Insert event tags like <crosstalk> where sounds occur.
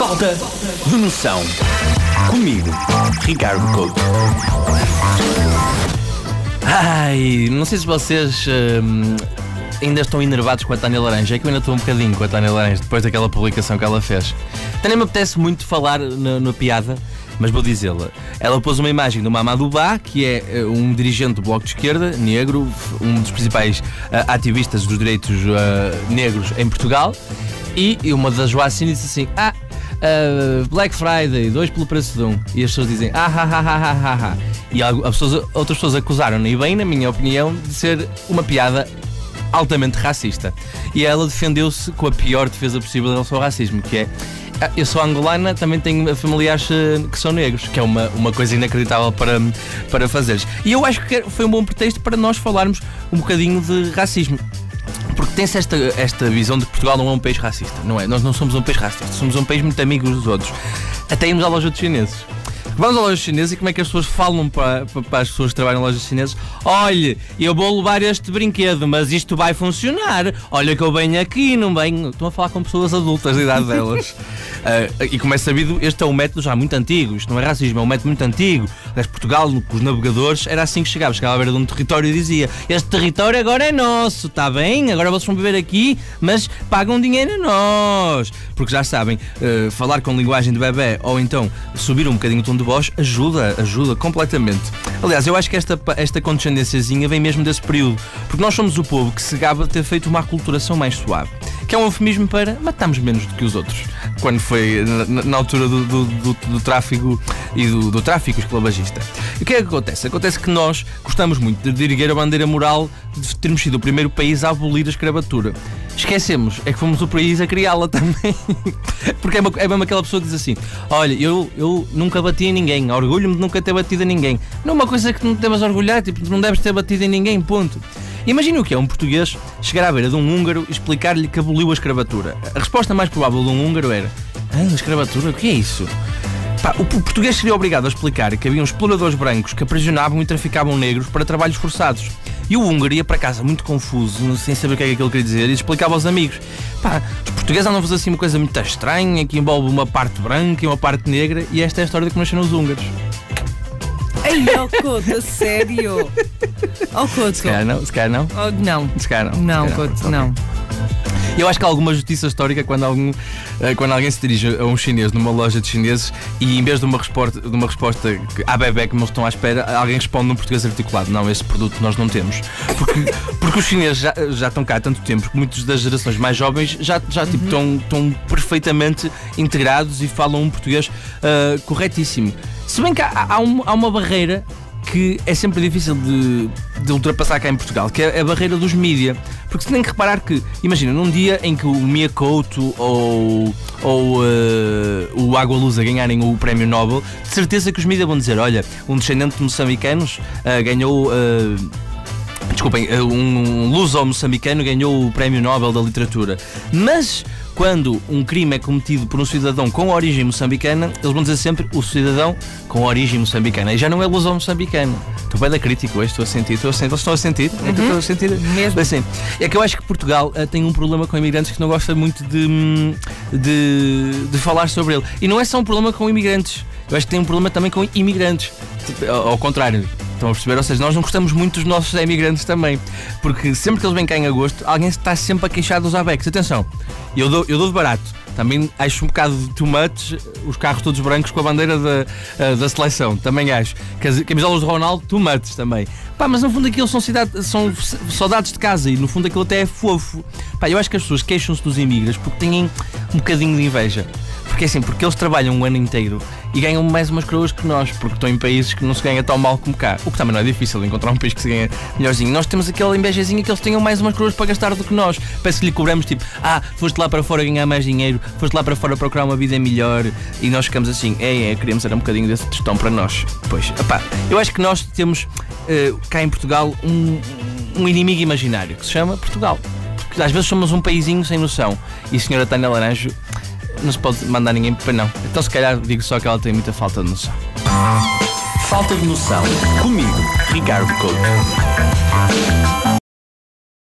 Falta de noção. Comigo, Ricardo Couto. Ai, não sei se vocês hum, ainda estão enervados com a Tânia Laranja. É que eu ainda estou um bocadinho com a Tânia Laranja depois daquela publicação que ela fez. Também me apetece muito falar na, na piada, mas vou dizê-la. Ela pôs uma imagem do Mamadou Ba, que é eh, um dirigente do Bloco de Esquerda, negro, um dos principais eh, ativistas dos direitos eh, negros em Portugal. E uma das vacinas disse assim: Ah, Uh, Black Friday, dois pelo preço de um. E as pessoas dizem ah, ah, ah, ah, ah, ah. E as pessoas, outras pessoas acusaram-na, e bem, na minha opinião, de ser uma piada altamente racista. E ela defendeu-se com a pior defesa possível em relação ao racismo, que é ah, eu sou angolana, também tenho familiares que são negros, que é uma, uma coisa inacreditável para, para fazeres. E eu acho que foi um bom pretexto para nós falarmos um bocadinho de racismo. Tem-se esta, esta visão de que Portugal não é um país racista, não é? Nós não somos um país racista, somos um país muito amigo dos outros. Até irmos à loja dos chineses. Vamos à loja chinesa e como é que as pessoas falam para, para, as pessoas que trabalham em lojas chinesas? Olhe, eu vou levar este brinquedo, mas isto vai funcionar. Olha que eu venho aqui, não venho. Estão a falar com pessoas adultas da idade delas. uh, <laughs> e como é sabido, este é um método já muito antigo. Isto não é racismo, é um método muito antigo. Aliás, Portugal, com os navegadores, era assim que chegava. Chegava à beira de um território e dizia: Este território agora é nosso, está bem? Agora vocês vão viver aqui, mas pagam dinheiro a nós. Porque já sabem, uh, falar com linguagem de bebê ou então subir um bocadinho o tom de voz ajuda, ajuda completamente. Aliás, eu acho que esta, esta condescendênciazinha vem mesmo desse período, porque nós somos o povo que se gaba de ter feito uma aculturação mais suave, que é um eufemismo para matamos menos do que os outros, quando foi na, na altura do, do, do, do, tráfico e do, do tráfico esclavagista. E o que é que acontece? Acontece que nós gostamos muito de erguer a bandeira moral de termos sido o primeiro país a abolir a escravatura. Esquecemos, é que fomos o país a criá-la <laughs> também. Porque é, uma, é mesmo aquela pessoa que diz assim: Olha, eu, eu nunca bati em ninguém, orgulho-me de nunca ter batido em ninguém. Não é uma coisa que não deves orgulhar, tipo, não deves ter batido em ninguém, ponto. Imagina o que é um português chegar à beira de um húngaro e explicar-lhe que aboliu a escravatura. A resposta mais provável de um húngaro era: Ah, escravatura? O que é isso? Pá, o português seria obrigado a explicar que haviam exploradores brancos que aprisionavam e traficavam negros para trabalhos forçados. E o húngaro ia para casa muito confuso, sem saber o que é que aquilo queria dizer, e explicava aos amigos: pá, os portugueses andam a fazer assim uma coisa muito estranha, que envolve uma parte branca e uma parte negra, e esta é a história de como nasceram os húngaros. Ei, oh Couto, sério? Oh Couto. Se calhar não, se calhar não. Oh, não. Se calhar não. Não, Couto, não. Eu acho que há alguma justiça histórica quando, algum, eh, quando alguém se dirige a um chinês numa loja de chineses e em vez de uma resposta, de uma resposta à bebê que eles estão à espera, alguém responde num português articulado: Não, esse produto nós não temos. Porque, porque os chineses já, já estão cá há tanto tempo que muitas das gerações mais jovens já, já tipo, estão, estão perfeitamente integrados e falam um português uh, corretíssimo. Se bem que há, há, um, há uma barreira que é sempre difícil de, de, ultrapassar cá em Portugal, que é a barreira dos mídia. Porque você tem que reparar que, imagina, num dia em que o Mia Couto ou, ou uh, o Água Lusa ganharem o Prémio Nobel, de certeza que os mídia vão dizer: olha, um descendente de moçambicanos uh, ganhou. Uh, desculpem, um luso-moçambicano ganhou o Prémio Nobel da Literatura. Mas quando um crime é cometido por um cidadão com origem moçambicana, eles vão dizer sempre o cidadão com origem moçambicana. E já não é luso-moçambicano. Estou bem da crítica hoje, estou a sentir, estou a sentir. Eles estão a sentir? Uhum. É que estou a sentir. Mesmo. Assim, é que eu acho que Portugal uh, tem um problema com imigrantes que não gosta muito de, de, de falar sobre ele. E não é só um problema com imigrantes. Eu acho que tem um problema também com imigrantes. Ao, ao contrário. Estão a perceber? Ou seja, nós não gostamos muito dos nossos imigrantes também. Porque sempre que eles vêm cá em agosto, alguém está sempre a queixar dos ABECs. Atenção, eu dou, eu dou de barato. Também acho um bocado de too much os carros todos brancos com a bandeira da, eh, da seleção. Também acho. Camisolas de Ronaldo, too much também. Pá, mas no fundo aquilo são, cidade, são saudades de casa e no fundo aquilo até é fofo. Pá, eu acho que as pessoas queixam-se dos imigrantes porque têm um bocadinho de inveja. Porque assim, porque eles trabalham um ano inteiro e ganham mais umas coroas que nós, porque estão em países que não se ganha tão mal como cá. O que também não é difícil encontrar um país que se ganha melhorzinho. Nós temos aquela invejazinha que eles tenham mais umas coroas para gastar do que nós. Parece que lhe cobramos tipo, ah, foste lá para fora ganhar mais dinheiro, foste lá para fora procurar uma vida melhor e nós ficamos assim, é, é, queremos era um bocadinho desse tostão para nós. Pois, opá, eu acho que nós temos uh, cá em Portugal um, um inimigo imaginário que se chama Portugal. Porque às vezes somos um paísinho sem noção. E a senhora Tânia Laranjo não se pode mandar ninguém para não. Então se calhar digo só que ela tem muita falta de noção. Falta de noção. Comigo, Ricardo Couto.